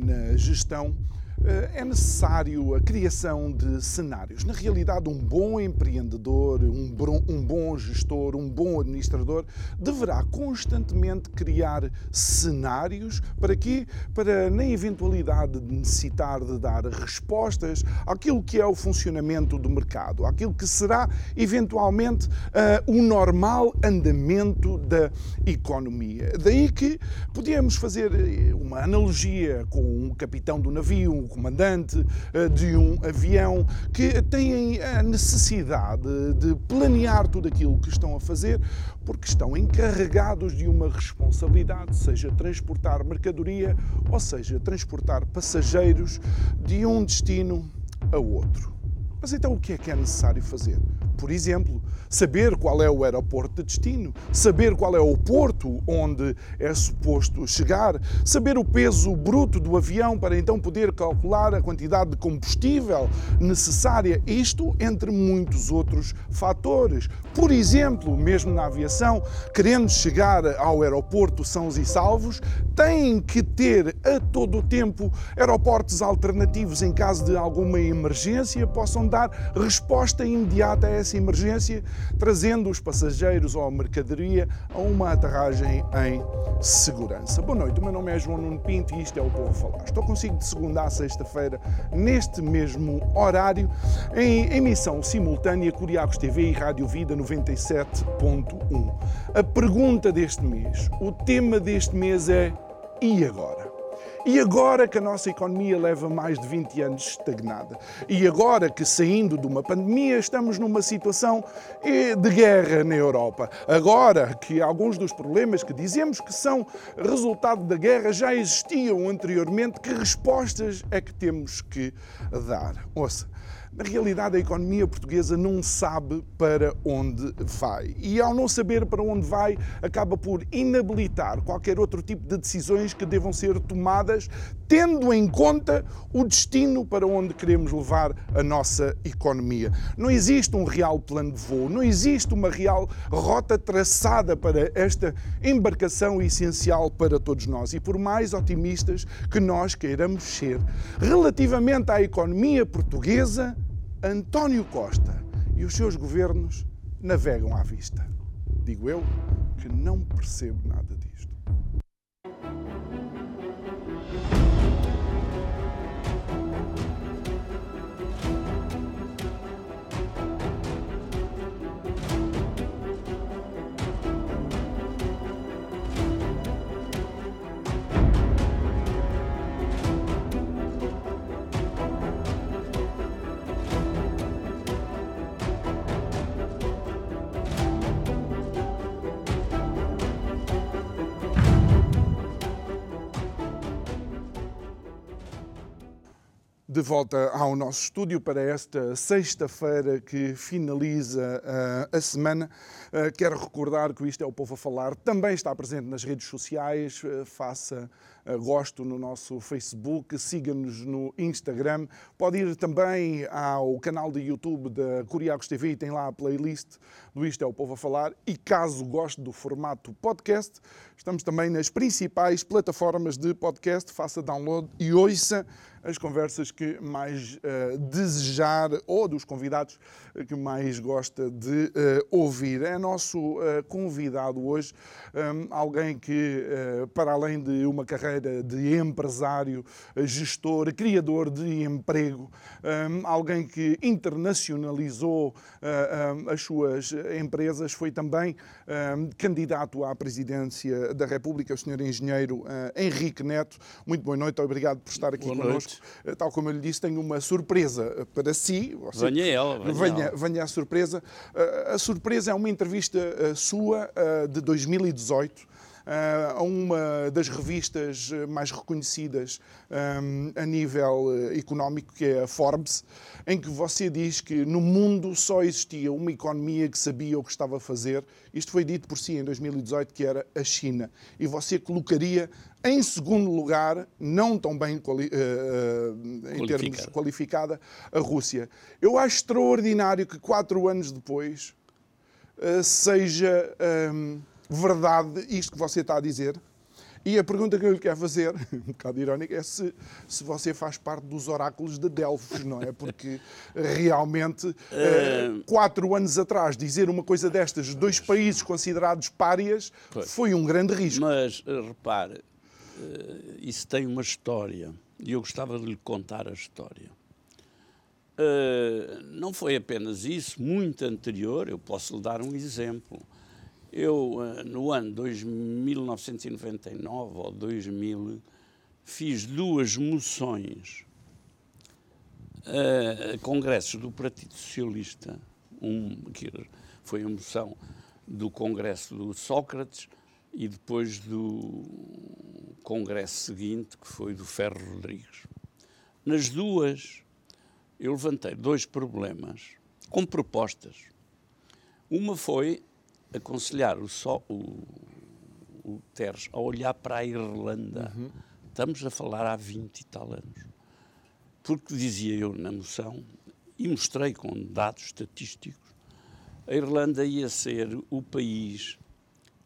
Na gestão, é necessário a criação de cenários. Na realidade, um bom empreendedor, um bom, um bom gestor, um bom administrador deverá constantemente criar cenários para quê? Para, na eventualidade de necessitar de dar respostas àquilo que é o funcionamento do mercado, àquilo que será eventualmente uh, o normal andamento da economia. Daí que podíamos fazer eh, uma analogia com um capitão do navio, comandante eh, de um avião que têm a necessidade de planear tudo aquilo que estão a fazer porque estão encarregados de uma responsabilidade, seja transportar mercadoria ou seja transportar passageiros de um destino a outro. Mas então o que é que é necessário fazer? Por exemplo, saber qual é o aeroporto de destino, saber qual é o porto onde é suposto chegar, saber o peso bruto do avião para então poder calcular a quantidade de combustível necessária, isto entre muitos outros fatores. Por exemplo, mesmo na aviação, querendo chegar ao aeroporto sãos e salvos, têm que ter a todo o tempo aeroportos alternativos em caso de alguma emergência, possam dar resposta imediata a essa emergência, trazendo os passageiros ou a mercadoria a uma aterragem em segurança. Boa noite, o meu nome é João Nuno Pinto e isto é o Povo Falar. Estou consigo de segunda a sexta-feira, neste mesmo horário, em emissão simultânea Curiacos TV e Rádio Vida 97.1. A pergunta deste mês, o tema deste mês é e agora? E agora que a nossa economia leva mais de 20 anos estagnada, e agora que saindo de uma pandemia estamos numa situação eh, de guerra na Europa, agora que alguns dos problemas que dizemos que são resultado da guerra já existiam anteriormente, que respostas é que temos que dar? Ouça, na realidade, a economia portuguesa não sabe para onde vai. E ao não saber para onde vai, acaba por inabilitar qualquer outro tipo de decisões que devam ser tomadas, tendo em conta o destino para onde queremos levar a nossa economia. Não existe um real plano de voo, não existe uma real rota traçada para esta embarcação essencial para todos nós. E por mais otimistas que nós queiramos ser relativamente à economia portuguesa, António Costa e os seus governos navegam à vista. Digo eu que não percebo nada disto. De volta ao nosso estúdio para esta sexta-feira que finaliza uh, a semana. Uh, quero recordar que isto é o Povo a Falar. Também está presente nas redes sociais. Uh, faça gosto no nosso Facebook, siga-nos no Instagram. Pode ir também ao canal de YouTube da Curiacos TV e tem lá a playlist do Isto é o Povo a Falar. E caso goste do formato podcast, estamos também nas principais plataformas de podcast. Faça download e ouça as conversas que mais uh, desejar ou dos convidados que mais gosta de uh, ouvir. É nosso uh, convidado hoje, um, alguém que, para além de uma carreira de empresário, gestor, criador de emprego, um, alguém que internacionalizou um, as suas empresas, foi também candidato à presidência da República, o senhor engenheiro Henrique Neto. Muito boa noite, obrigado por estar aqui boa connosco. Noite. Eh, tal como eu lhe disse, tenho uma surpresa eh, para si. venha ela, venha, venha, ela. venha a surpresa. Eh, a surpresa é uma entrevista sua de 2018 a uma das revistas mais reconhecidas a nível económico, que é a Forbes, em que você diz que no mundo só existia uma economia que sabia o que estava a fazer. Isto foi dito por si em 2018, que era a China. E você colocaria em segundo lugar, não tão bem quali uh, em termos qualificada, a Rússia. Eu acho extraordinário que quatro anos depois uh, seja um, verdade isto que você está a dizer. E a pergunta que eu lhe quero fazer, um bocado irónica, é se, se você faz parte dos oráculos de Delfos, não é? Porque realmente, uh... quatro anos atrás, dizer uma coisa destas, dois países considerados párias, foi um grande risco. Mas, repare, uh, isso tem uma história e eu gostava de lhe contar a história. Não foi apenas isso, muito anterior, eu posso lhe dar um exemplo. Eu, uh, no ano 1999 ou 2000, fiz duas moções a congressos do Partido Socialista, um, que foi a moção do Congresso do Sócrates e depois do congresso seguinte, que foi do Ferro Rodrigues. Nas duas, eu levantei dois problemas com propostas. Uma foi aconselhar o, só, o, o Teres a olhar para a Irlanda. Uhum. Estamos a falar há 20 e tal anos. Porque dizia eu na moção, e mostrei com dados estatísticos, a Irlanda ia ser o país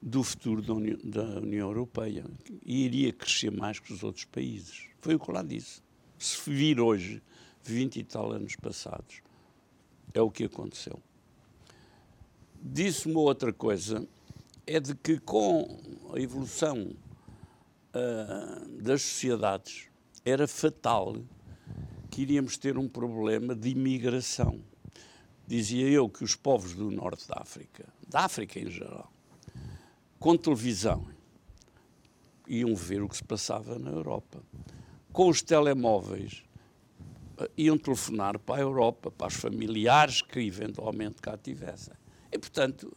do futuro da União, da União, Europeia e iria crescer mais que os outros países. Foi o que lá disse. Se vir hoje, 20 e tal anos passados, é o que aconteceu. Disse-me outra coisa, é de que com a evolução uh, das sociedades era fatal que iríamos ter um problema de imigração. Dizia eu que os povos do norte da África, da África em geral, com televisão, iam ver o que se passava na Europa. Com os telemóveis, eh, iam telefonar para a Europa, para os familiares que eventualmente cá tivessem. E, portanto,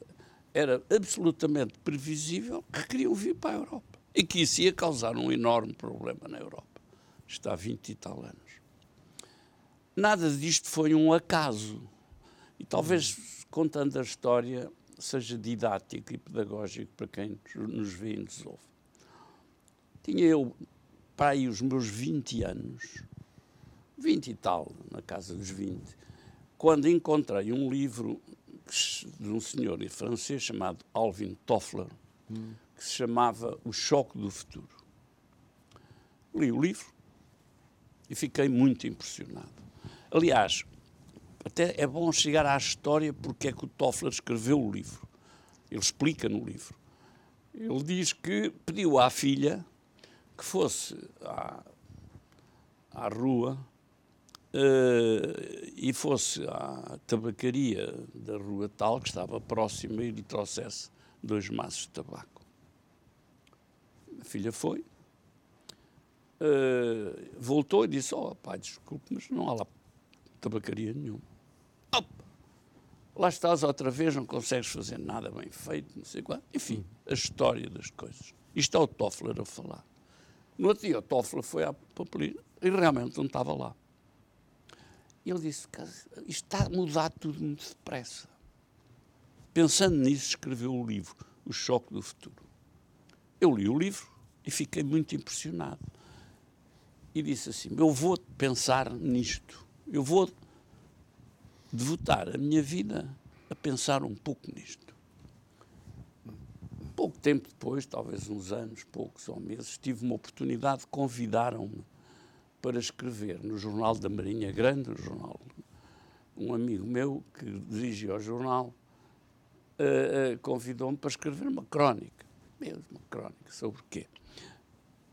era absolutamente previsível que queriam vir para a Europa e que isso ia causar um enorme problema na Europa. Está há 20 e tal anos. Nada disto foi um acaso. E talvez, contando a história, seja didático e pedagógico para quem nos vê e nos ouve. Tinha eu, para aí, os meus 20 anos, 20 e tal, na casa dos 20, quando encontrei um livro de um senhor francês chamado Alvin Toffler, hum. que se chamava O Choque do Futuro. Li o livro e fiquei muito impressionado. Aliás, até é bom chegar à história porque é que o Toffler escreveu o livro. Ele explica no livro. Ele diz que pediu à filha que fosse à, à rua uh, e fosse à tabacaria da rua tal, que estava próxima, e lhe trouxesse dois maços de tabaco. A filha foi, uh, voltou e disse: Oh, pai, desculpe, mas não há lá tabacaria nenhuma. Lá estás outra vez, não consegues fazer nada bem feito, não sei qual. Enfim, a história das coisas. Isto é o Toffler a falar. No outro dia, o Toffler foi à papelina e realmente não estava lá. E ele disse: Isto está a mudar tudo muito depressa. Pensando nisso, escreveu o livro O Choque do Futuro. Eu li o livro e fiquei muito impressionado. E disse assim: Eu vou pensar nisto. Eu vou devotar a minha vida a pensar um pouco nisto. Pouco tempo depois, talvez uns anos, poucos ou meses, tive uma oportunidade, convidaram-me para escrever no Jornal da Marinha Grande, o jornal, um amigo meu que dirigia o jornal, uh, uh, convidou-me para escrever uma crónica, mesmo uma crónica, sobre o quê?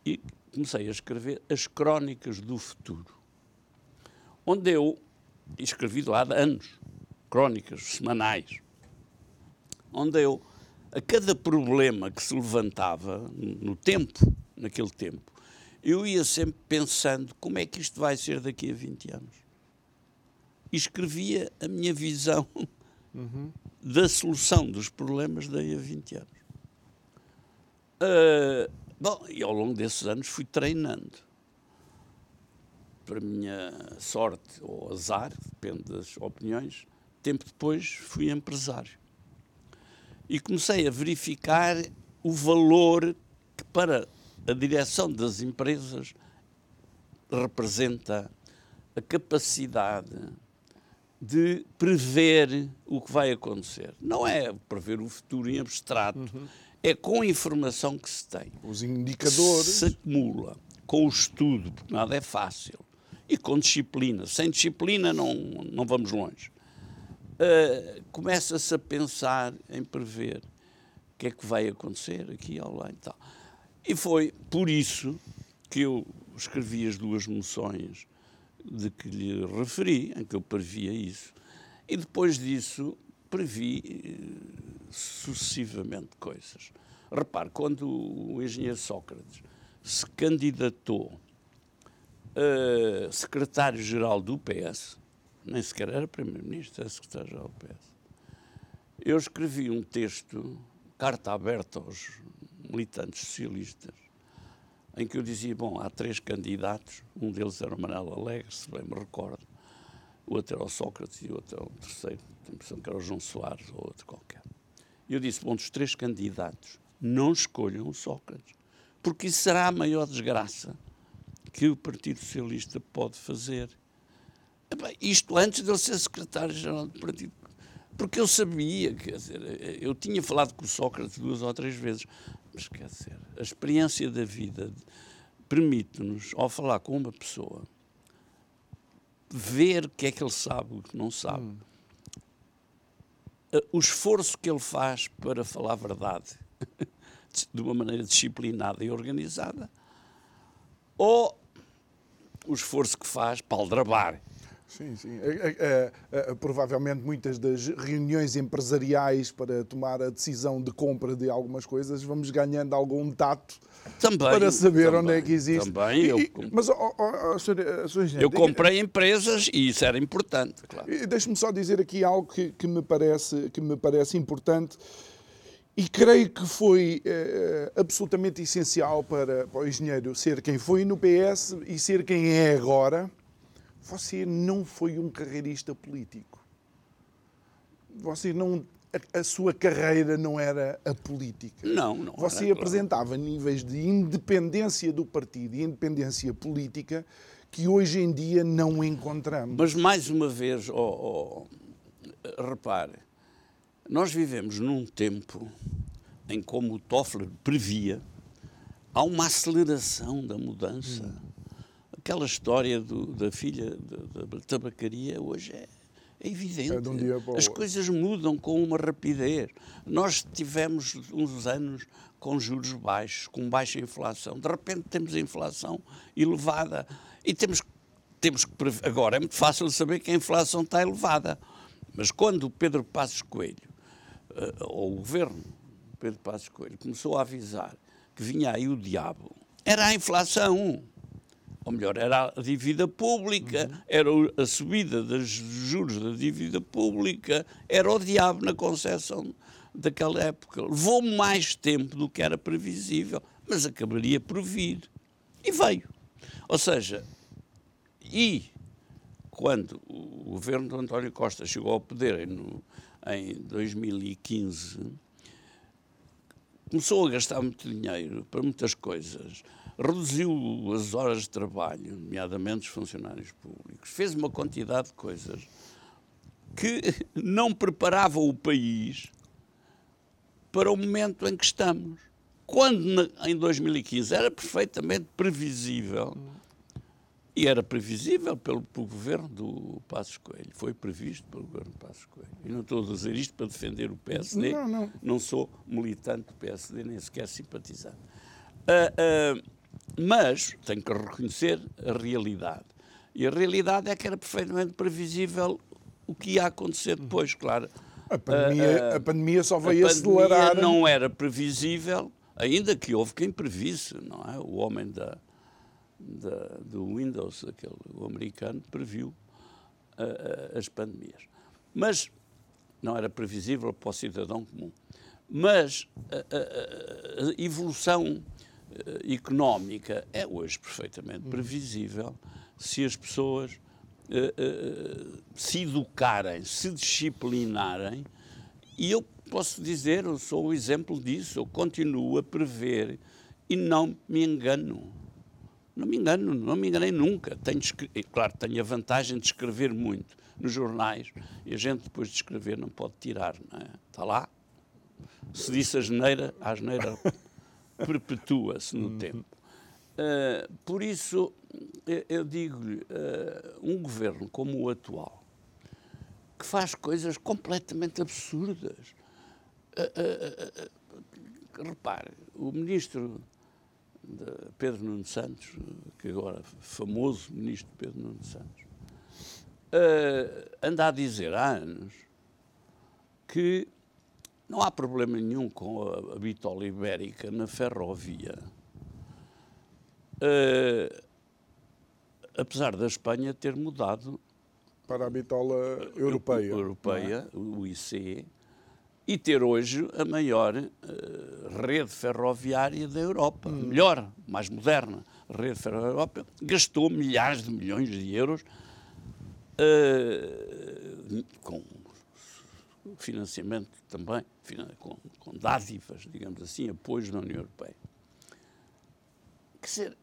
E comecei a escrever as crónicas do futuro, onde eu escrevido há anos, crónicas semanais, onde eu, a cada problema que se levantava no tempo, naquele tempo, eu ia sempre pensando como é que isto vai ser daqui a 20 anos. E escrevia a minha visão uhum. da solução dos problemas daí a 20 anos. Uh, bom, e ao longo desses anos fui treinando. Para minha sorte ou azar, depende das opiniões, tempo depois fui empresário. E comecei a verificar o valor que para a direção das empresas representa a capacidade de prever o que vai acontecer. Não é prever o futuro em abstrato, uhum. é com a informação que se tem. Os indicadores. Se acumula com o estudo, porque nada é fácil, e com disciplina. Sem disciplina não, não vamos longe. Uh, Começa-se a pensar em prever o que é que vai acontecer aqui ao lá e tal. E foi por isso que eu escrevi as duas moções de que lhe referi, em que eu previa isso. E depois disso previ eh, sucessivamente coisas. Repare, quando o engenheiro Sócrates se candidatou a secretário-geral do PS, nem sequer era primeiro-ministro, era secretário-geral do PS, eu escrevi um texto, carta aberta aos militantes socialistas, em que eu dizia, bom, há três candidatos, um deles era o Manuel Alegre, se bem me recordo, o outro era o Sócrates e o outro era o terceiro, tenho a impressão que era o João Soares ou outro qualquer. Eu disse, bom, dos três candidatos, não escolham o Sócrates, porque isso será a maior desgraça que o Partido Socialista pode fazer. Isto antes de ele ser secretário-geral do Partido porque eu sabia, quer dizer, eu tinha falado com o Sócrates duas ou três vezes, mas quer dizer, a experiência da vida permite-nos, ao falar com uma pessoa, ver o que é que ele sabe, o que não sabe. Hum. O esforço que ele faz para falar a verdade de uma maneira disciplinada e organizada, ou o esforço que faz para aldrabar Sim, sim. É, é, é, provavelmente muitas das reuniões empresariais para tomar a decisão de compra de algumas coisas vamos ganhando algum tato também, para saber também, onde é que existe. Também, eu, mas, oh, oh, oh, senhor, senhor eu comprei empresas e isso era importante. Claro. Deixe-me só dizer aqui algo que, que, me parece, que me parece importante. E creio que foi eh, absolutamente essencial para, para o engenheiro ser quem foi no PS e ser quem é agora você não foi um carreirista político. Você não a, a, sua carreira não era a política. Não, não. Você era, apresentava claro. níveis de independência do partido e independência política que hoje em dia não encontramos. Mas mais uma vez, oh, oh, repare, nós vivemos num tempo em como o Toffler previa, há uma aceleração da mudança. Hum aquela história do, da filha da, da, tabacaria hoje é, é evidente. É de um As coisas mudam com uma rapidez. Nós tivemos uns anos com juros baixos, com baixa inflação. De repente temos a inflação elevada e temos, temos que. Agora é muito fácil saber que a inflação está elevada. Mas quando o Pedro Passos Coelho, uh, ou o governo Pedro Passos Coelho, começou a avisar que vinha aí o diabo, era a inflação ou melhor, era a dívida pública, uhum. era a subida dos juros da dívida pública, era o diabo na concepção daquela época. Levou mais tempo do que era previsível, mas acabaria por vir. E veio. Ou seja, e quando o governo de António Costa chegou ao poder no, em 2015, começou a gastar muito dinheiro para muitas coisas reduziu as horas de trabalho, nomeadamente os funcionários públicos, fez uma quantidade de coisas que não preparavam o país para o momento em que estamos. Quando em 2015 era perfeitamente previsível, e era previsível pelo, pelo governo do Passos Coelho, foi previsto pelo governo do Passos Coelho. E não estou a dizer isto para defender o PSD, não, não. não sou militante do PSD, nem sequer simpatizante. Uh, uh, mas tenho que reconhecer a realidade. E a realidade é que era perfeitamente previsível o que ia acontecer depois, claro. A pandemia, a, a, a pandemia só veio a acelerar. não era previsível, ainda que houve quem previsse, não é? O homem da, da do Windows, aquele, o americano, previu uh, as pandemias. Mas não era previsível para o cidadão comum. Mas a, a, a evolução económica é hoje perfeitamente previsível se as pessoas uh, uh, se educarem, se disciplinarem. E eu posso dizer, eu sou o exemplo disso, eu continuo a prever e não me engano. Não me engano, não me enganei nunca. Tenho, claro, tenho a vantagem de escrever muito nos jornais e a gente depois de escrever não pode tirar, não é? Está lá. Se disse a geneira, a asneira perpetua-se no uhum. tempo. Uh, por isso, eu, eu digo-lhe, uh, um governo como o atual, que faz coisas completamente absurdas. Uh, repare, o ministro Pedro Nuno Santos, que agora famoso ministro Pedro Nuno Santos, anda a dizer há anos que não há problema nenhum com a, bitola ibérica na ferrovia. Uh, apesar da Espanha ter mudado para a bitola europeia, europeia é? o IC, e ter hoje a maior uh, rede ferroviária da Europa, hum. melhor, mais moderna rede ferroviária da Europa, gastou milhares de milhões de euros uh, com financiamento também, com, com dádivas, digamos assim, apoios da União Europeia. Quer dizer,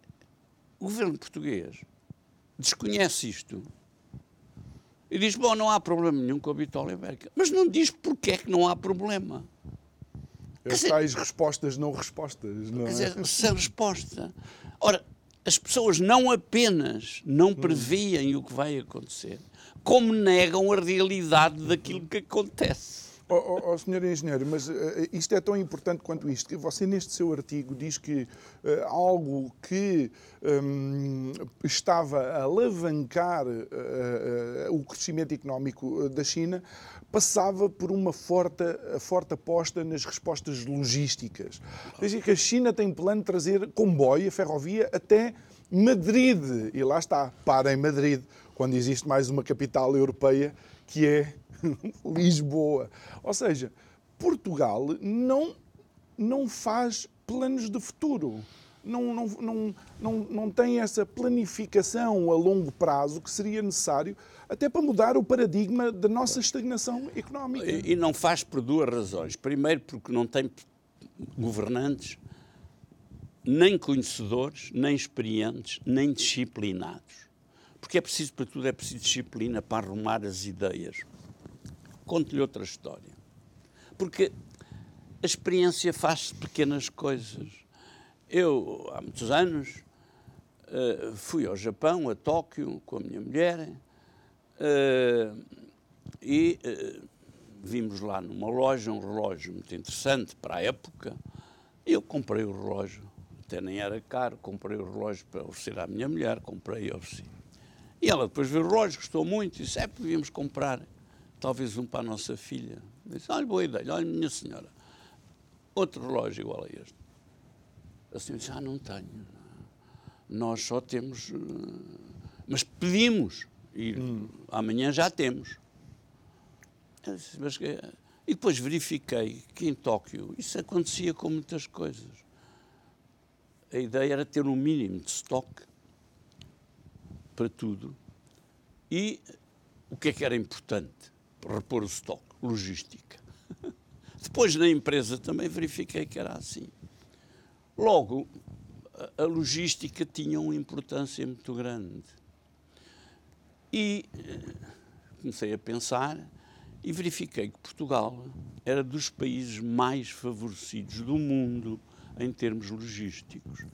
o governo português desconhece isto e diz, bom, não há problema nenhum com a bitola ibérica. Mas não diz porque é que não há problema. As tais respostas não respostas, não quer é? dizer, sem resposta. Ora, as pessoas não apenas não preveem hum. o que vai acontecer, como negam a realidade daquilo que acontece. Oh, oh, oh, senhor engenheiro, mas uh, isto é tão importante quanto isto. Você, neste seu artigo, diz que uh, algo que um, estava a alavancar uh, o crescimento económico da China passava por uma forte, forte aposta nas respostas logísticas. Diz que a China tem plano de trazer comboio, ferrovia, até Madrid. E lá está, para em Madrid, quando existe mais uma capital europeia que é Lisboa. Ou seja, Portugal não, não faz planos de futuro. Não, não, não, não, não tem essa planificação a longo prazo que seria necessário até para mudar o paradigma da nossa estagnação económica. E, e não faz por duas razões. Primeiro, porque não tem governantes nem conhecedores, nem experientes, nem disciplinados. Porque é preciso para tudo, é preciso disciplina para arrumar as ideias. Conto-lhe outra história. Porque a experiência faz pequenas coisas. Eu, há muitos anos, uh, fui ao Japão, a Tóquio, com a minha mulher, uh, e uh, vimos lá numa loja um relógio muito interessante para a época. Eu comprei o relógio, até nem era caro, comprei o relógio para oferecer à minha mulher, comprei e ofereci. E ela depois viu o relógio, gostou muito, e disse, é, podíamos comprar talvez um para a nossa filha. Disse, olha, boa ideia, olha, minha senhora, outro relógio igual a este. A senhora disse, ah, não tenho. Nós só temos... Eh, mas pedimos. E hum. amanhã já temos. Disse, mas, e depois verifiquei que em Tóquio isso acontecia com muitas coisas. A ideia era ter um mínimo de estoque para tudo. E o que é que era importante? repor o estoque, logística. Depois na empresa também verifiquei que era assim. Logo, a logística tinha uma importância muito grande. E eh, comecei a pensar e verifiquei que Portugal era dos países mais favorecidos do mundo em termos logísticos.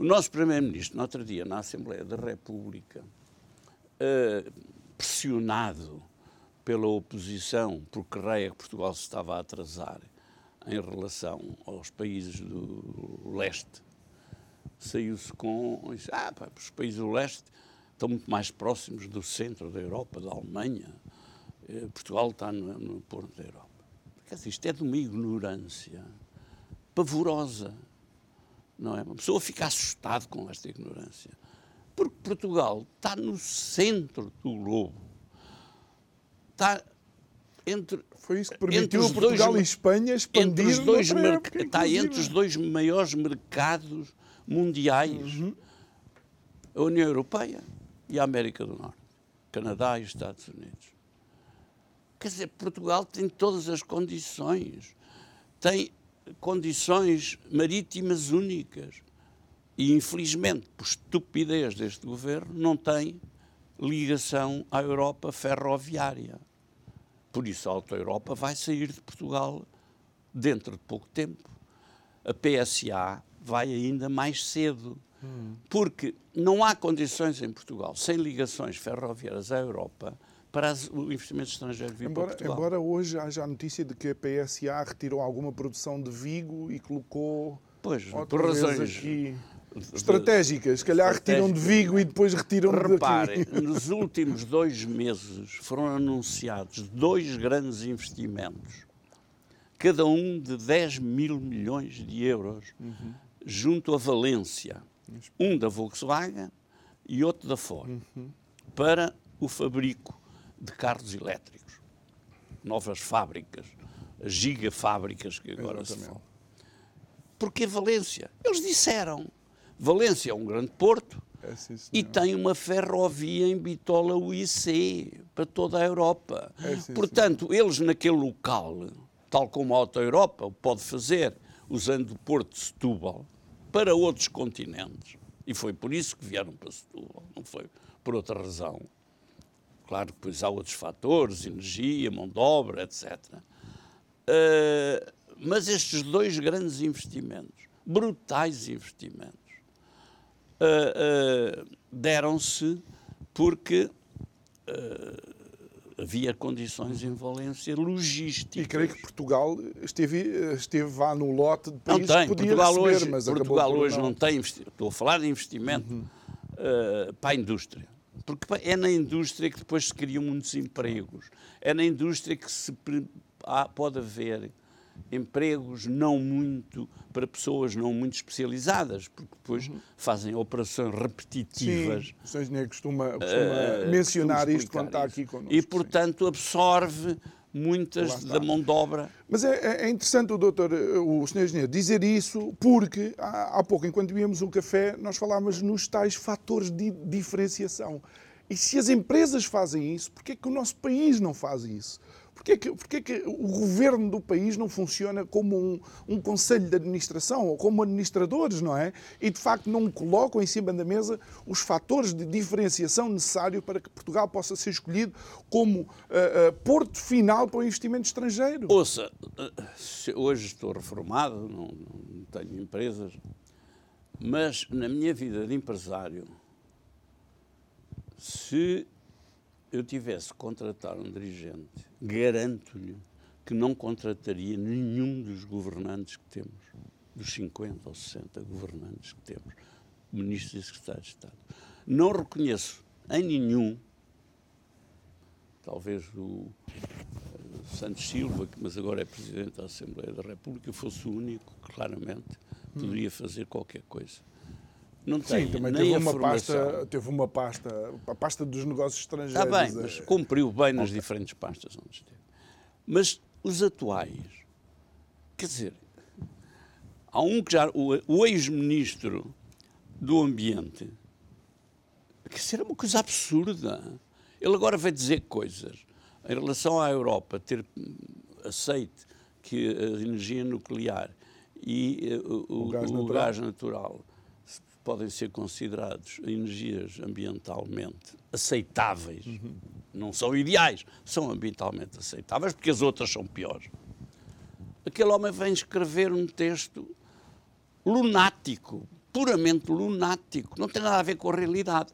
O nosso Primeiro-Ministro, no outro dia, na Assembleia da República, uh, pressionado pela oposição, porque creia que Portugal se estava a atrasar em relação aos países do leste, saiu-se com. Disse, ah, pá, os países do leste estão muito mais próximos do centro da Europa, da Alemanha. Eh, Portugal está no, no porto da Europa. Quer dizer, isto é de uma ignorância pavorosa. Não é? Uma pessoa fica assustada com esta ignorância. Porque Portugal está no centro do globo está entre foi isso que permitiu a Portugal dois, e Espanha expandir entre os dois época, Está entre os dois maiores mercados mundiais. Uhum. A União Europeia e a América do Norte. Canadá e Estados Unidos. Quer dizer, Portugal tem todas as condições. Tem condições marítimas únicas. E, infelizmente, por estupidez deste governo, não tem ligação à Europa ferroviária. Por isso, a Auto Europa vai sair de Portugal dentro de pouco tempo. A PSA vai ainda mais cedo. Hum. Porque não há condições em Portugal, sem ligações ferroviárias à Europa, para o investimento estrangeiro vir embora, para Portugal. Embora hoje haja a notícia de que a PSA retirou alguma produção de Vigo e colocou pois, por razões aqui estratégicas. Se calhar retiram de Vigo e depois retiram Repare, de aqui. nos últimos dois meses foram anunciados dois grandes investimentos, cada um de 10 mil milhões de euros, uhum. junto a Valência. Um da Volkswagen e outro da Ford, uhum. para o fabrico de carros elétricos. Novas fábricas, as gigafábricas que agora Exatamente. se falam. Porque Valência? Eles disseram Valência é um grande porto é, sim, e tem uma ferrovia em Bitola UIC para toda a Europa. É, sim, Portanto, eles naquele local, tal como a Auto Europa o pode fazer, usando o porto de Setúbal, para outros continentes, e foi por isso que vieram para Setúbal, não foi por outra razão. Claro que depois há outros fatores, energia, mão de obra, etc. Uh, mas estes dois grandes investimentos, brutais investimentos, uh, uh, deram-se porque havia condições em Valência logísticas. E creio que Portugal esteve, esteve lá no lote de países não tem. que podia Portugal receber, hoje, mas Portugal hoje não. não tem Estou a falar de investimento uhum. para a indústria. Porque é na indústria que depois se criam muitos empregos. É na indústria que se pode haver empregos não muito para pessoas não muito especializadas, porque depois uhum. fazem operações repetitivas. Sim, o Sr. Engenheiro costuma, costuma uh, mencionar isto quando está aqui connosco. E, portanto, absorve muitas da mão de obra. Mas é, é, interessante o doutor, o Sr. Engenheiro, dizer isso porque há, há pouco, enquanto bebíamos um café, nós falávamos nos tais fatores de diferenciação. E se as empresas fazem isso, porquê é que o nosso país não faz isso? Porquê que, porquê que o governo do país não funciona como um, um conselho de administração ou como administradores, não é? E de facto não colocam em cima da mesa os fatores de diferenciação necessários para que Portugal possa ser escolhido como uh, uh, porto final para o investimento estrangeiro. Ouça, hoje estou reformado, não, não tenho empresas, mas na minha vida de empresário, se eu tivesse que contratar um dirigente, garanto-lhe que não contrataria nenhum dos governantes que temos, dos 50 ou 60 governantes que temos, ministros e secretários de Estado. Não reconheço em nenhum, talvez o eh, Santos Silva, que mas agora é Presidente da Assembleia da República, fosse o único que claramente poderia fazer qualquer coisa. Não tem, Sim, também teve uma, pasta, teve uma pasta, a pasta dos negócios estrangeiros. Está bem, mas cumpriu bem nas diferentes pastas onde esteve. Mas os atuais, quer dizer, há um que já, o, o ex-ministro do Ambiente, que será uma coisa absurda. Ele agora vai dizer coisas em relação à Europa ter aceite que a energia nuclear e uh, o, o, gás, o natural. gás natural podem ser considerados energias ambientalmente aceitáveis. Uhum. Não são ideais, são ambientalmente aceitáveis, porque as outras são piores. Aquele homem vem escrever um texto lunático, puramente lunático, não tem nada a ver com a realidade.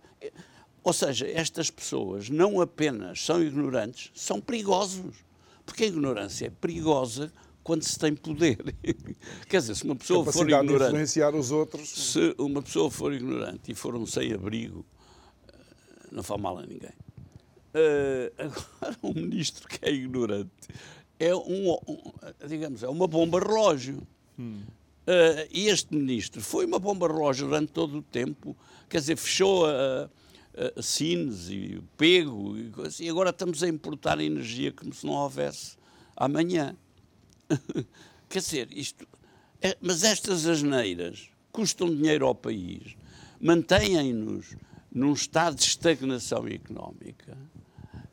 Ou seja, estas pessoas não apenas são ignorantes, são perigosos. Porque a ignorância é perigosa quando se tem poder. Quer dizer, se uma pessoa for ignorante. Influenciar os outros. Se uma pessoa for ignorante e for um sem-abrigo, eh, não faz mal a ninguém. Uh, agora, um ministro que é ignorante é um, um digamos, é uma bomba relógio. Hum. Uh, e este ministro foi uma bomba relógio durante todo o tempo, quer dizer, fechou a, uh, Sines e Pego, e, e agora estamos a importar energia como se não houvesse amanhã. Quer dizer, isto. É, mas estas asneiras custam dinheiro ao país, mantêm-nos num estado de estagnação económica.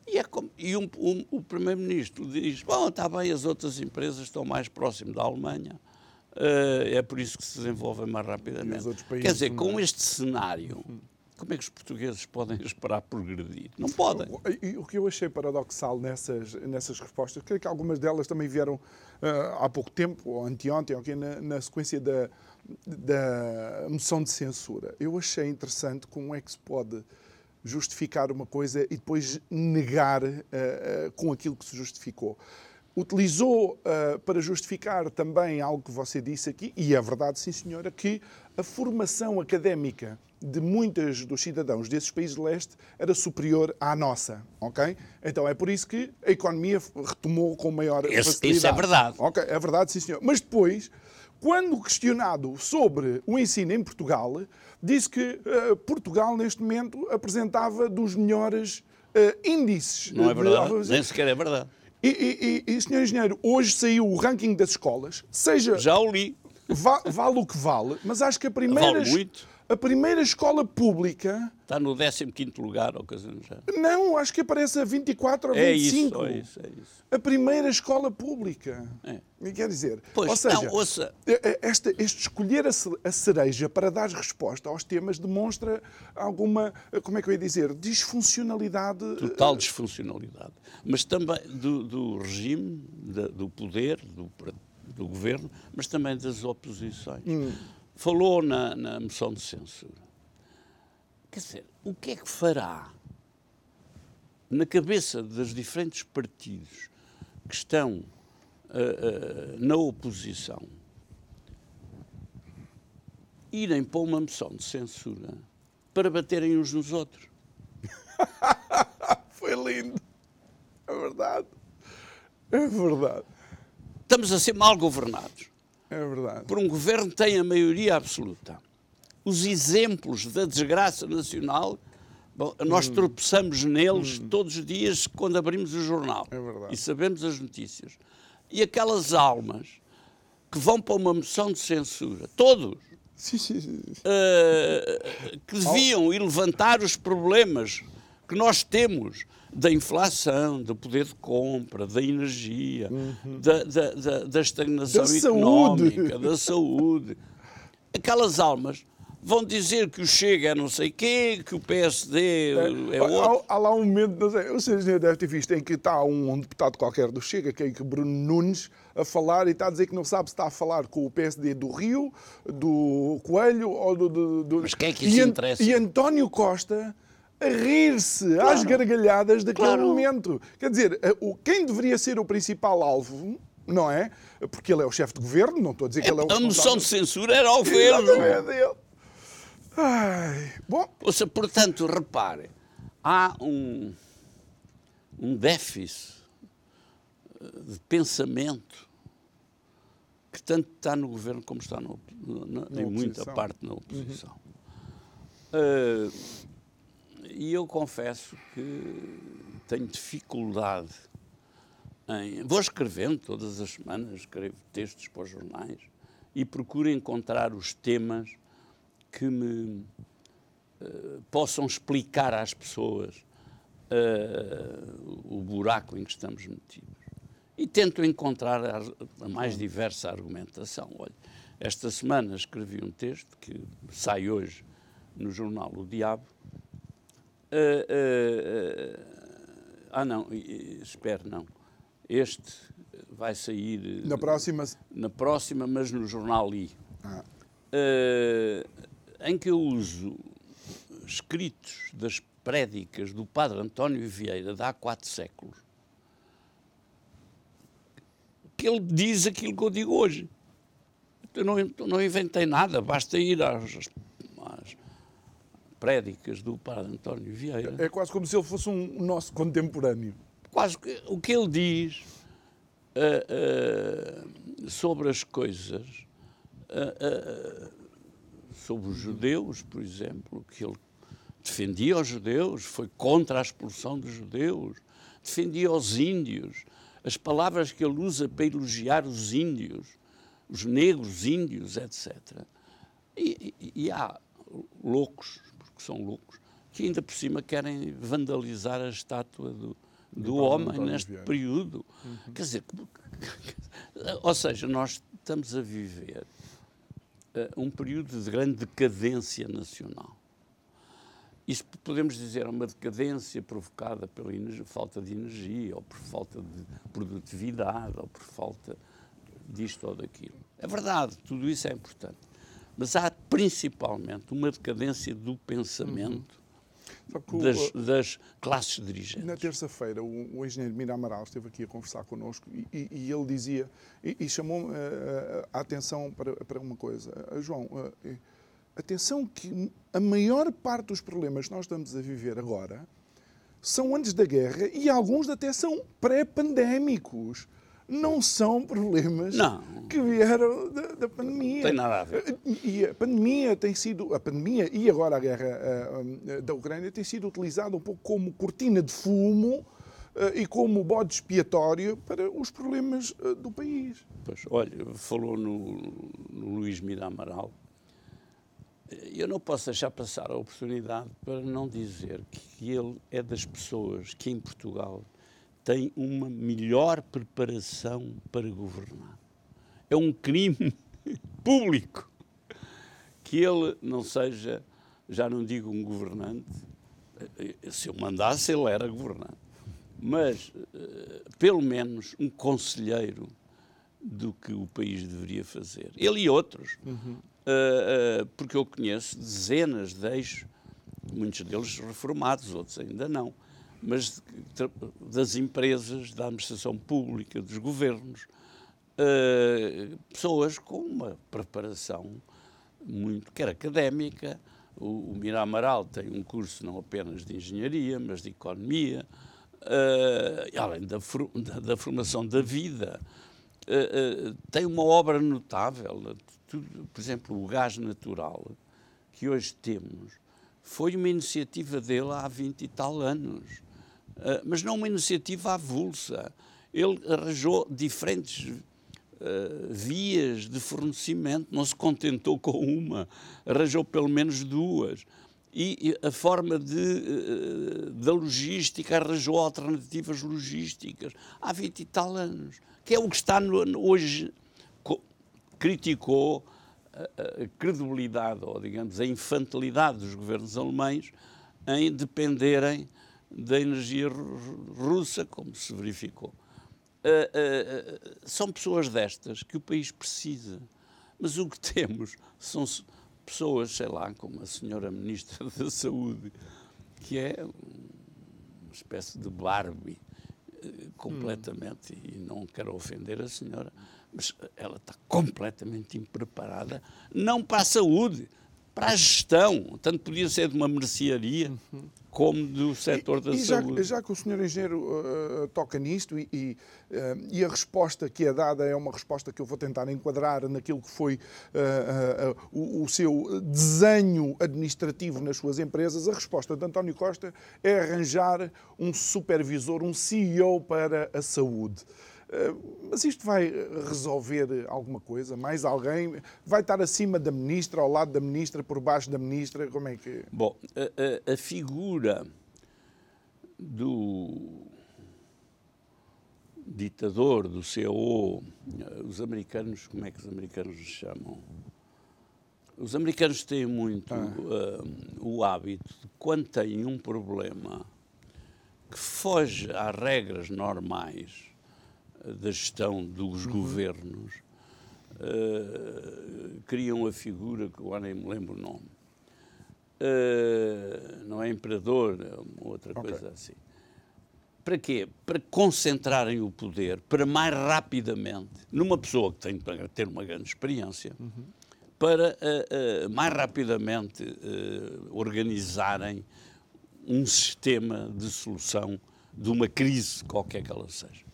E, é como, e um, um, o Primeiro-Ministro diz: Bom, está bem, as outras empresas estão mais próximas da Alemanha, uh, é por isso que se desenvolvem mais rapidamente. Quer dizer, com este cenário. Como é que os portugueses podem esperar progredir? Não podem. O, o que eu achei paradoxal nessas, nessas respostas, creio que algumas delas também vieram uh, há pouco tempo, ou anteontem, okay, na, na sequência da, da moção de censura. Eu achei interessante como é que se pode justificar uma coisa e depois negar uh, uh, com aquilo que se justificou. Utilizou uh, para justificar também algo que você disse aqui, e é verdade, sim senhora, que a formação académica de muitos dos cidadãos desses países de leste era superior à nossa, ok? Então é por isso que a economia retomou com maior Esse, facilidade. Isso é verdade. Ok, é verdade, sim senhor. Mas depois, quando questionado sobre o ensino em Portugal, disse que uh, Portugal, neste momento, apresentava dos melhores uh, índices. Não é verdade, de... nem sequer é verdade. E, e, e, senhor engenheiro, hoje saiu o ranking das escolas, seja... Já o li. Va vale o que vale, mas acho que a primeira... Vale muito. A primeira escola pública. Está no 15 lugar, ou coisa já. Não, acho que aparece a 24 ou 25. É isso, é isso, é isso. A primeira escola pública. É. Quer dizer, pois, ou seja, não, ouça. Este, este escolher a cereja para dar resposta aos temas demonstra alguma, como é que eu ia dizer, disfuncionalidade. Total disfuncionalidade. Mas também do, do regime, do poder, do, do governo, mas também das oposições. Hum falou na, na moção de censura. Quer dizer, o que é que fará na cabeça dos diferentes partidos que estão uh, uh, na oposição irem para uma moção de censura para baterem uns nos outros? Foi lindo. É verdade. É verdade. Estamos a ser mal governados. É verdade. Por um governo que tem a maioria absoluta. Os exemplos da desgraça nacional, bom, nós hum. tropeçamos neles hum. todos os dias quando abrimos o jornal. É verdade. E sabemos as notícias. E aquelas almas que vão para uma moção de censura, todos, sim, sim, sim. Uh, que deviam ir levantar os problemas que nós temos da inflação, do poder de compra, da energia, uhum. da, da, da, da, estagnação da económica, saúde. da saúde. Aquelas almas vão dizer que o Chega é não sei quê, que o PSD é, é outro. Há, há, lá um momento, não sei, o senhor deve ter visto, em que está um, um, deputado qualquer do Chega, que é que Bruno Nunes, a falar e está a dizer que não sabe se está a falar com o PSD do Rio, do Coelho ou do... do, do... Mas quem é que isso e, interessa? E António Costa a rir-se claro. às gargalhadas daquele claro. momento. Quer dizer, o, quem deveria ser o principal alvo, não é? Porque ele é o chefe de governo, não estou a dizer que é, ele é o A moção de censura era ao governo. É. Ai, bom. Ouça, portanto, repare, há um, um déficit eh, de pensamento que tanto está no governo como está no, no, na, em muita parte na oposição. Uhum. Uh, e eu confesso que tenho dificuldade em. Vou escrevendo todas as semanas, escrevo textos para os jornais e procuro encontrar os temas que me uh, possam explicar às pessoas uh, o buraco em que estamos metidos. E tento encontrar a, a mais diversa argumentação. Olha, esta semana escrevi um texto que sai hoje no jornal O Diabo, ah, não, espero, não. Este vai sair. Na próxima? Na próxima, mas no jornal I. Ah. em que eu uso escritos das prédicas do padre António Vieira de há quatro séculos. Que ele diz aquilo que eu digo hoje. Eu não, não inventei nada, basta ir às prédicas do padre António Vieira. É quase como se ele fosse um nosso contemporâneo. Quase que, o que ele diz uh, uh, sobre as coisas, uh, sobre os judeus, por exemplo, que ele defendia os judeus, foi contra a expulsão dos judeus, defendia os índios. As palavras que ele usa para elogiar os índios, os negros índios, etc. E, e, e há loucos, porque são loucos, que ainda por cima querem vandalizar a estátua do, do homem neste período. Uhum. Quer dizer, ou seja, nós estamos a viver uh, um período de grande decadência nacional. Isto podemos dizer é uma decadência provocada pela falta de energia, ou por falta de produtividade, ou por falta disto ou daquilo. É verdade, tudo isso é importante. Mas há principalmente uma decadência do pensamento uhum. das, das, classes dirigentes. Na terça-feira, o, o, engenheiro Mira Amaral esteve aqui a conversar connosco e, e ele dizia, e, e chamou uh, a atenção para, para uma coisa. Uh, João, uh, atenção que a maior parte dos problemas que nós estamos a viver agora são antes da guerra e alguns até são pré-pandémicos. Não são problemas não. que vieram da, da, pandemia. Tem nada a ver. E a pandemia tem sido, a pandemia e agora a guerra uh, da Ucrânia tem sido utilizada um pouco como cortina de fumo uh, e como bode expiatório para os problemas uh, do país. Pois, olha, falou no, no Luís Mira Amaral, eu não posso deixar passar a oportunidade para não dizer que ele é das pessoas que em Portugal tem uma melhor preparação para governar. É um crime público que ele não seja, já não digo um governante, se eu mandasse ele era governante, mas eh, pelo menos um conselheiro do que o país deveria fazer. Ele e outros. Uhum. Uh, uh, porque eu conheço dezenas de eixos, muitos deles reformados, outros ainda não, mas das empresas, da administração pública, dos governos, uh, pessoas com uma preparação muito, quer académica, o, o Mira Amaral tem um curso não apenas de engenharia, mas de economia, além da, da, da, formação da vida, tem uma obra notável, tudo, por exemplo, o gás natural que hoje temos foi uma iniciativa dele há 20 e tal anos, uh, mas não uma iniciativa avulsa. Ele arranjou diferentes uh, vias de fornecimento, não se contentou com uma, arranjou pelo menos duas. E, a forma de, uh, da logística arranjou alternativas logísticas há 20 e tal anos, que é o que está no, hoje criticou a, credibilidade, ou digamos, a infantilidade dos governos alemães em dependerem da energia russa, como se verificou. Uh, uh, são pessoas destas que o país precisa. Mas o que temos são pessoas, sei lá, como a senhora Ministra da Saúde, que é uma espécie de Barbie, uh, completamente, hum. e não quero ofender a senhora, mas ela está completamente impreparada, não para a saúde, para a gestão. Tanto podia ser de uma mercearia uhum. como do setor da e saúde. Já, já que o senhor engenheiro uh, toca nisto e, e, uh, e, a resposta que é dada é uma resposta que eu vou tentar enquadrar naquilo que foi uh, o, o, seu desenho administrativo nas suas empresas, a resposta de António Costa é arranjar um supervisor, um CEO para a saúde. Eh, mas isto vai resolver alguma coisa? Mais alguém? Vai estar acima da ministra, ao lado da ministra, por baixo da ministra? Como é que. Bom, a, a, a figura do ditador, do CEO, os americanos, como é que os americanos chamam? Os americanos têm muito ah. uh, o hábito de, quando têm um problema que foge às regras normais, da gestão dos uhum. governos uh, criam a figura que agora nem me lembro o nome. Uh, não é imperador, é uma outra okay. coisa assim. Para quê? Para concentrarem o poder, para mais rapidamente, numa pessoa que tem para ter uma grande experiência, uhum. para uh, uh, mais rapidamente organizarem um sistema de solução de uma crise qualquer que ela seja.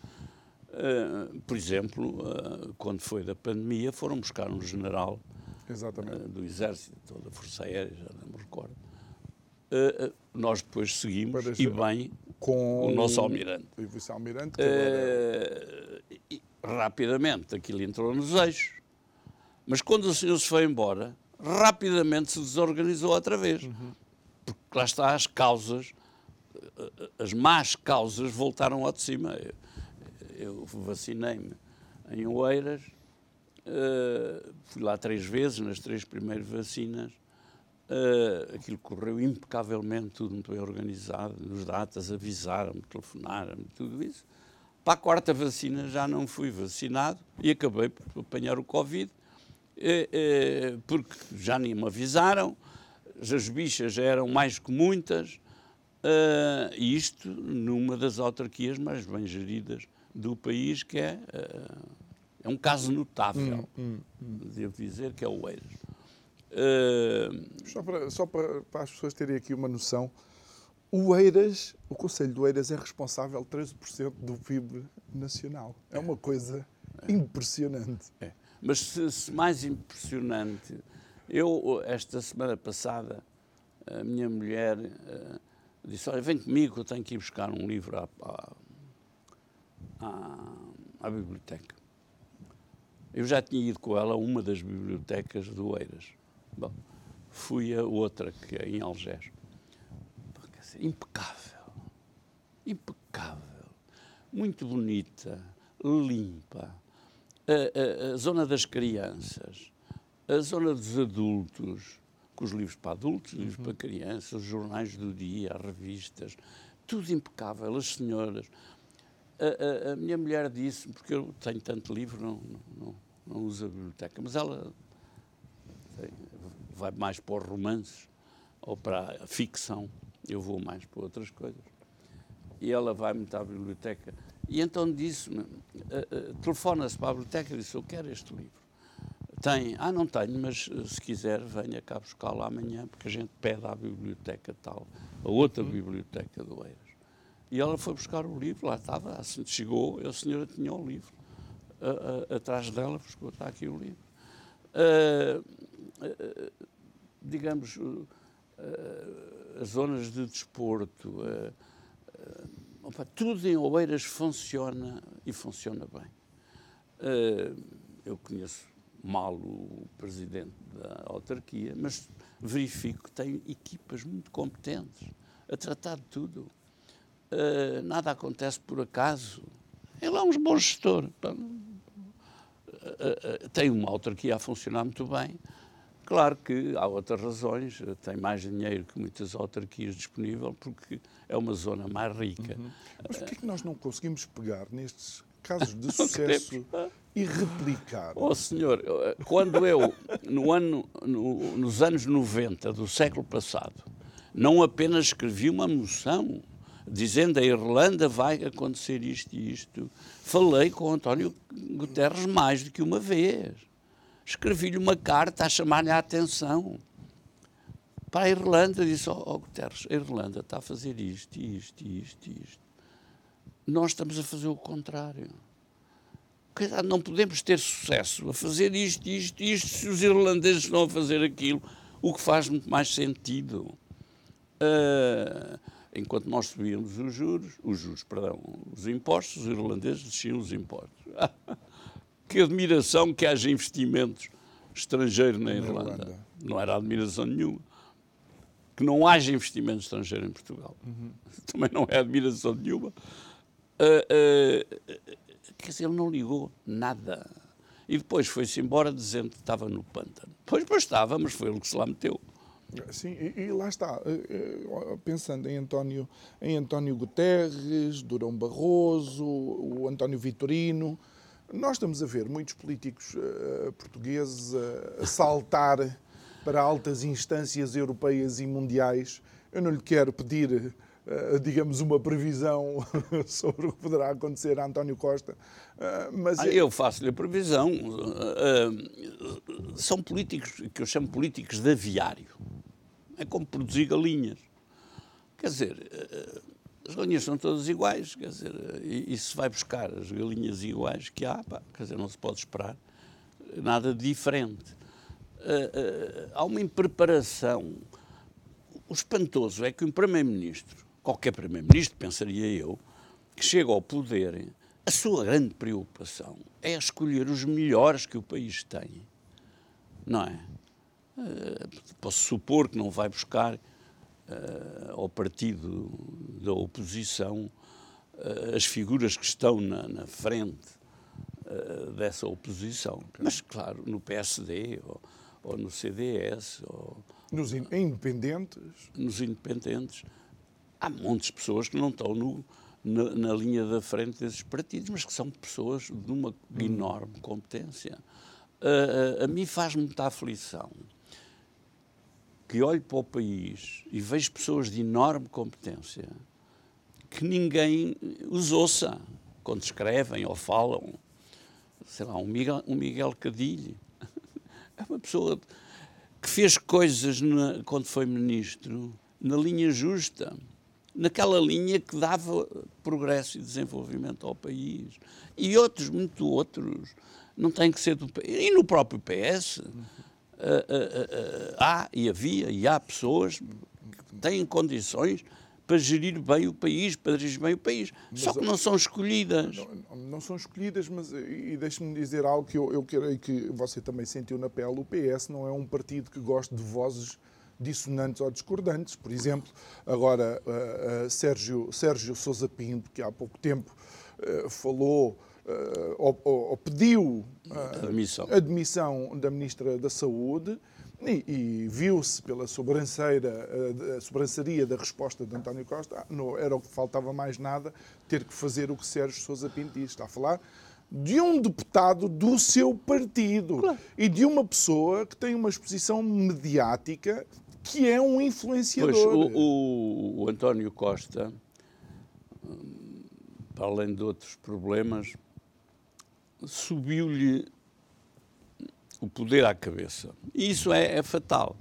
Uh, por exemplo, uh, quando foi da pandemia, foram buscar um general uh, do Exército, ou da Força Aérea, já não me recordo, nós depois seguimos, e bem, com o nosso almirante. O vice-almirante. Uh, rapidamente aquilo entrou nos eixos. Mas quando o senhor se foi embora, rapidamente se desorganizou outra vez. Uhum. Porque lá está as causas, as más causas voltaram ao de cima. Eu, vacinei-me em Oeiras, uh, fui lá três vezes, nas três primeiras vacinas, Uh, aquilo correu impecavelmente, tudo muito bem organizado, nos datas avisaram-me, telefonaram-me, tudo isso. Para a quarta vacina já não fui vacinado e acabei por apanhar o Covid, eh, eh, porque já nem me avisaram, as bichas já eram mais que muitas, uh, e isto numa das autarquias mais bem geridas do país, que é, uh, é um caso notável, hum, hum, hum. devo dizer, que é o Eiras. Uh, só, para, só para, para, as pessoas terem aqui uma noção, o Eiras, o Conselho do Eiras é responsável 13% do PIB nacional. É uma coisa é. impressionante. É. Mas se, se mais impressionante, eu esta semana passada, a minha mulher uh, disse, olha, vem comigo, eu tenho que ir buscar um livro à, à, à, à biblioteca. Eu já tinha ido com ela a uma das bibliotecas do Eiras Bom, fui a outra, que é em Algés. Impecável. Impecável. Muito bonita, limpa. A, a, a, zona das crianças, a zona dos adultos, com os livros para adultos, livros uhum. para crianças, os jornais do dia, as revistas, tudo impecável. As senhoras. A, a minha mulher disse, porque eu tenho tanto livro, não, não, não, uso a biblioteca, mas ela vai mais para os romances ou para a ficção, eu vou mais para outras coisas. E ela vai muito à biblioteca. E então disse-me, uh, uh, telefona-se para a biblioteca e disse, eu quero este livro. Tem, ah, não tenho, mas se quiser venha cá buscá-lo amanhã, porque a gente pede à biblioteca tal, a outra biblioteca do Eiras. E ela foi buscar o livro, lá estava, assim, chegou, a senhora tinha o livro. Uh, atrás dela, buscou, está aqui o livro. Uh, digamos, as zonas de desporto, tudo em Oeiras funciona e funciona bem. Eu conheço mal o presidente da autarquia, mas verifico que tem equipas muito competentes a tratar de tudo. Nada acontece por acaso. Ele é um bom gestor. Tem uma autarquia a funcionar muito bem. Claro que há outras razões, tem mais dinheiro que muitas autarquias disponível, porque é uma zona mais rica. Uhum. Mas porquê é que nós não conseguimos pegar nestes casos de sucesso e replicar? Oh, senhor, quando eu, no ano, no, nos anos 90 do século passado, não apenas escrevi uma moção dizendo a Irlanda vai acontecer isto e isto, falei com António Guterres mais do que uma vez escrevi-lhe uma carta a chamar-lhe a atenção para a Irlanda. Disse: Ó oh, oh, Guterres, a Irlanda está a fazer isto, isto, isto, isto. Nós estamos a fazer o contrário. Não podemos ter sucesso a fazer isto, isto, isto, se os irlandeses estão a fazer aquilo, o que faz muito mais sentido. Uh, enquanto nós subíamos os juros, os juros, perdão, os impostos, os irlandeses desciam os impostos. que admiração que haja investimentos estrangeiros na Irlanda. Irlanda. Não era admiração nenhuma. Que não haja investimento estrangeiro em Portugal. Uhum. Também não é admiração nenhuma. Uh, uh, quer dizer, ele não ligou nada. E depois foi-se embora dizendo que estava no pântano. Pois, pois estava, mas foi ele que se lá meteu. Sim, e, e, lá está, eh, eh, pensando em António, em António Guterres, Durão Barroso, o António Vitorino, nós estamos a ver muitos políticos uh, portugueses uh, a saltar para altas instâncias europeias e mundiais. Eu não lhe quero pedir, uh, digamos, uma previsão sobre o que poderá acontecer a António Costa, mas... Ah, eu faço-lhe a previsão. são políticos que eu chamo políticos de aviário. É como produzir galinhas. Quer dizer, as galinhas são todas iguais, quer dizer, e, e, se vai buscar as galinhas iguais que há, pá, quer dizer, não se pode esperar nada diferente. Há uma impreparação. o espantoso é que um Primeiro-Ministro, qualquer Primeiro-Ministro, pensaria eu, que chega ao poder, a sua grande preocupação é escolher os melhores que o país tem. Não é? Uh, posso supor que não vai buscar uh, ao partido da oposição uh, as figuras que estão na, na frente dessa oposição. Mas, claro, no PSD ou, ou no CDS. Ou, nos in independentes. Nos independentes. Há montes de pessoas que não estão no, na, na, linha da frente desses partidos, mas que são pessoas de uma enorme competência. Uh, uh, a mim faz muita aflição que olho para o país e vejo pessoas de enorme competência que ninguém os ouça quando escrevem ou falam. Sei lá, um Miguel, um Miguel Cadilho. É uma pessoa que fez coisas na, quando foi ministro na linha justa naquela linha que dava progresso e desenvolvimento ao país. E outros, muito outros, não têm que ser do. E no próprio PS uh, uh, uh, há e havia e há pessoas que têm condições para gerir bem o país, para dirigir bem o país. Mas, Só que não são escolhidas. Não, não são escolhidas, mas e deixe-me dizer algo que eu, eu creio que você também sentiu na pele. O PS não é um partido que gosta de vozes dissonantes ou discordantes. Por exemplo, agora uh, uh, Sérgio, Sérgio Sousa Pinto, que há pouco tempo uh, falou ou, ou, pediu a admissão da Ministra da Saúde, e, e viu-se pela sobranceira, a sobrançaria da resposta de António Costa, ah, não era o que faltava mais nada, ter que fazer o que Sérgio Sousa Pinto diz. Está a falar de um deputado do seu partido claro. e de uma pessoa que tem uma exposição mediática que é um influenciador. Pois, o, o, o António Costa, para além de outros problemas, subiu-lhe o poder à cabeça. E isso é, é fatal.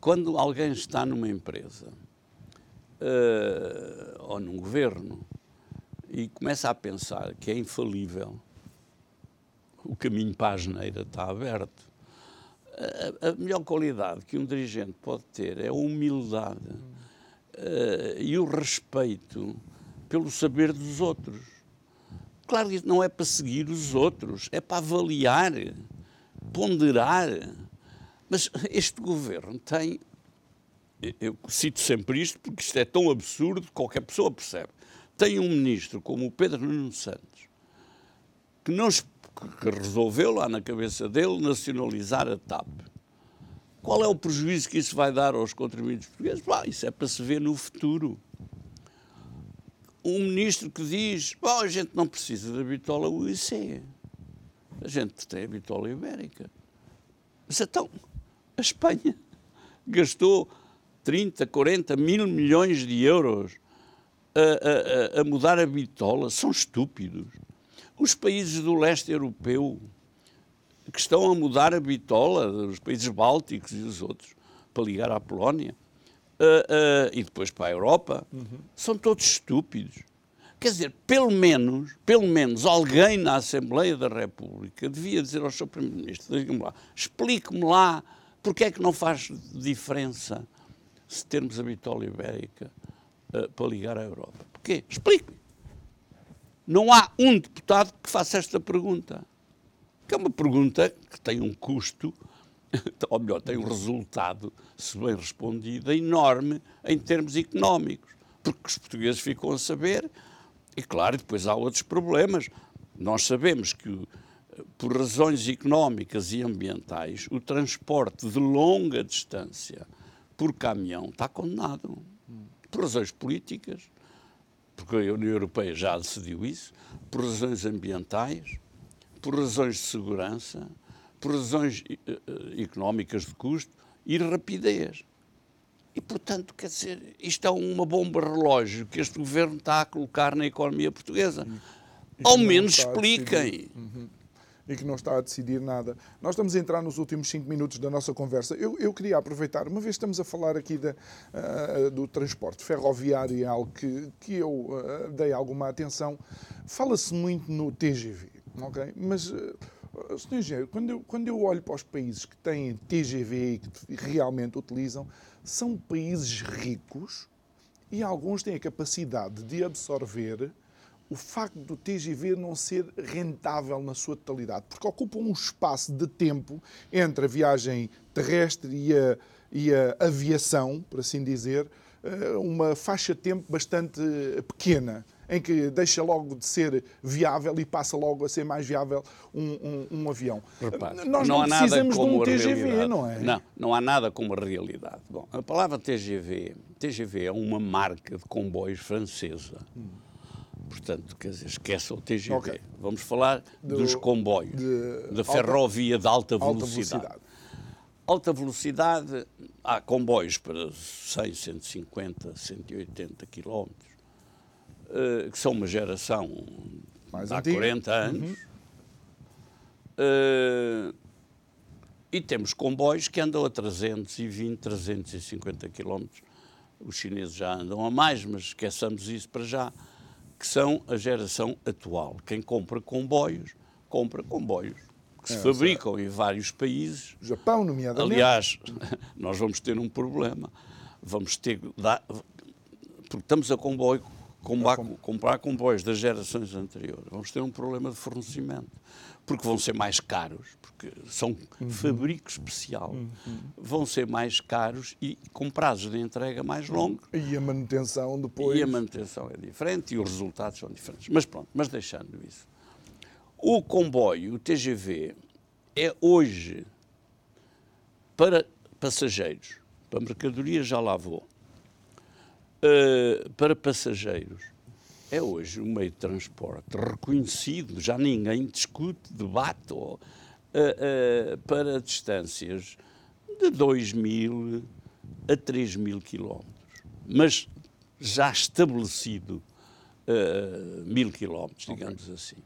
Quando alguém está numa empresa uh, ou num governo e começa a pensar que é infalível, o caminho para a geneira está aberto a, melhor qualidade que um dirigente pode ter é a humildade uh, e o respeito pelo saber dos outros. Claro que não é para seguir os outros, é para avaliar, ponderar. Mas este governo tem. Eu cito sempre isto porque isto é tão absurdo que qualquer pessoa percebe. Tem um ministro como o Pedro Nuno Santos que não que resolveu lá na cabeça dele nacionalizar a TAP. Qual é o prejuízo que isso vai dar aos contribuintes portugueses? Bah, isso é para se ver no futuro. Um ministro que diz: Bom, a gente não precisa da bitola UIC, a gente tem a bitola ibérica. Mas então, a Espanha gastou 30, 40 mil milhões de euros a, a, a mudar a bitola. São estúpidos. Os países do leste europeu que estão a mudar a bitola, os países bálticos e os outros, para ligar à Polónia, uh, e depois para a Europa, uhum. são todos estúpidos. Quer dizer, pelo menos, pelo menos alguém na Assembleia da República devia dizer ao seu Primeiro-Ministro, explique-me lá porque é que não faz diferença se termos a bitola ibérica uh, para ligar à Europa. Porquê? Explique-me. Não há um deputado que faça esta pergunta. Que é uma pergunta que tem um custo, ou melhor, tem um resultado, se bem respondido, enorme em termos económicos. Porque os portugueses ficam a saber, e claro, depois há outros problemas. Nós sabemos que, por razões económicas e ambientais, o transporte de longa distância por caminhão está condenado. Por razões políticas, porque a União Europeia já decidiu isso, por razões ambientais, por razões de segurança, por razões uh, económicas de custo e rapidez. E, portanto, quer dizer, isto é uma bomba relógio que este governo está a colocar na economia portuguesa. Ao menos expliquem. Uhum e que não está a decidir nada. Nós estamos a entrar nos últimos cinco minutos da nossa conversa. Eu, eu queria aproveitar, uma vez estamos a falar aqui da, uh, do transporte ferroviário, é algo que, que eu uh, dei alguma atenção, fala-se muito no TGV, ok? Mas uh, Sr. Engenheiro, quando eu, quando eu olho para os países que têm TGV e que realmente utilizam, são países ricos e alguns têm a capacidade de absorver o facto do TGV não ser rentável na sua totalidade, porque ocupa um espaço de tempo entre a viagem terrestre e a, e a aviação, por assim dizer, eh, uma faixa de tempo bastante pequena em que deixa logo de ser viável e passa logo a ser mais viável um, um, um avião. Repare, Nós não, não precisamos de um TGV, realidade. não é? Não, não há nada como a realidade. Bom, a palavra TGV, TGV é uma marca de comboios francesa. Hum. Portanto, quer dizer, esqueça o TGV. Okay. Vamos falar Do, dos comboios, de da ferrovia alta, de alta velocidade. alta velocidade. Alta velocidade, há comboios para 100, 150, 180 quilómetros uh, que são uma geração Mais há antiga. 40 anos. Uhum. Uh, e temos comboios que andam a 320, 350 quilómetros. Os chineses já andam a mais, mas esqueçamos isso para já, que são a geração atual. Quem compra comboios, compra comboios que é, se fabricam em vários países. Japão, nomeadamente. Aliás, nós vamos ter um problema. Vamos ter. Porque estamos a comboio comprar, comprar comboios das gerações anteriores, vamos ter um problema de fornecimento, porque vão ser mais caros, porque são uhum. fabrico especial, uhum. vão ser mais caros e com prazos de entrega mais longos. E a manutenção depois. E a manutenção é diferente e os resultados são diferentes. Mas pronto, mas deixando isso. O comboio, o TGV, é hoje para passageiros, para mercadorias já lá vou uh, para passageiros é hoje um meio de transporte reconhecido, já ninguém discute, debate, ou, uh, uh, para distâncias de 2 mil a 3 mil quilómetros, mas já estabelecido uh, mil quilómetros, digamos okay. assim.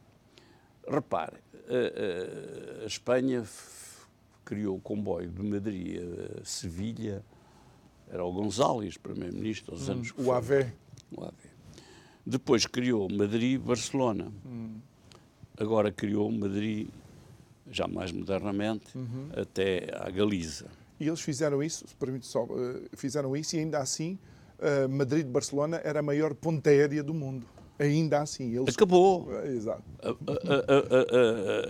Repare, a Espanha criou o comboio de Madrid a Sevilha era o González, primeiro-ministro, aos hum, anos. O AV. O AV. Depois criou Madrid-Barcelona. Hum. Agora criou Madrid, já mais modernamente, uhum. até a Galiza. E eles fizeram isso, se permite só, eh, fizeram isso e ainda assim uh, Madrid-Barcelona era a maior ponta aérea do mundo. Ainda assim. Eles... Acabou. Exato.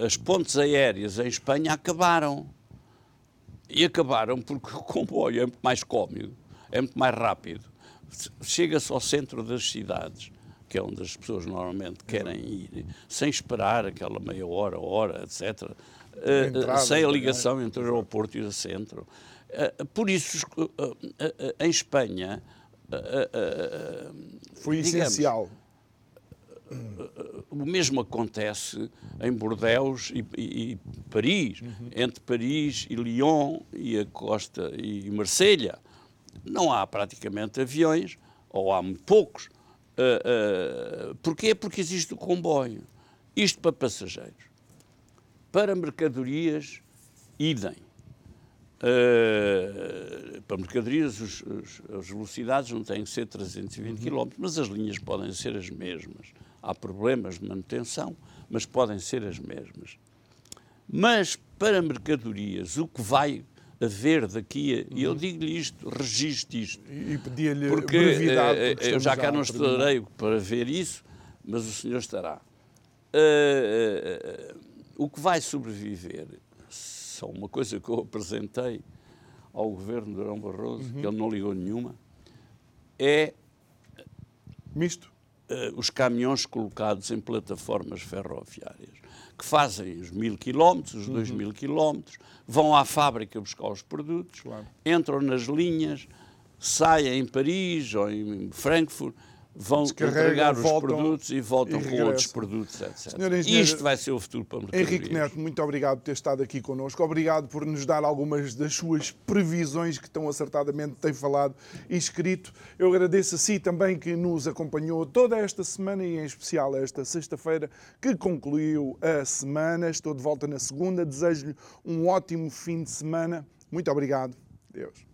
as pontes aéreas em Espanha acabaram. E acabaram porque o comboio é muito mais cómodo, é muito mais rápido. Chega-se ao centro das cidades, que é onde as pessoas normalmente querem ir, sem esperar aquela meia hora, hora, etc. Eh, Entrada, sem a ligação entre o aeroporto e o centro. Eh, por isso, eh, em Espanha. Foi digamos, essencial o mesmo acontece em Bordeaux e, e, e Paris, uhum. entre Paris e Lyon e a costa e Marselha. Não há praticamente aviões, ou há muito poucos. Uh, uh, porquê? Porque existe o comboio. Isto para passageiros. Para mercadorias, idem. Uh, para mercadorias, os, os, as velocidades não têm que ser 320 uhum. km, mas as linhas podem ser as mesmas. Há problemas de manutenção, mas podem ser as mesmas. Mas para mercadorias, o que vai haver daqui e eu uhum. digo-lhe isto, registre isto. E pedia-lhe brevidade. Uh, eu já cá não estarei para ver isso, mas o senhor estará. Uh, uh, o que vai sobreviver, só uma coisa que eu apresentei ao governo de Durão Barroso, uhum. que ele não ligou nenhuma, é. Misto uh, os caminhões colocados em plataformas ferroviárias, que fazem os mil quilómetros, os dois uhum. mil quilómetros, vão à fábrica buscar os produtos, claro. entram nas linhas, saem em Paris ou em Frankfurt vão entregar os produtos e voltam e com outros produtos, etc. Isto vai ser o futuro para o mercado. Henrique Neto, muito obrigado por ter estado aqui connosco. Obrigado por nos dar algumas das suas previsões que tão acertadamente tem falado e escrito. Eu agradeço a si também que nos acompanhou toda esta semana e em especial esta sexta-feira que concluiu a semana. Estou de volta na segunda. Desejo-lhe um ótimo fim de semana. Muito obrigado. Deus.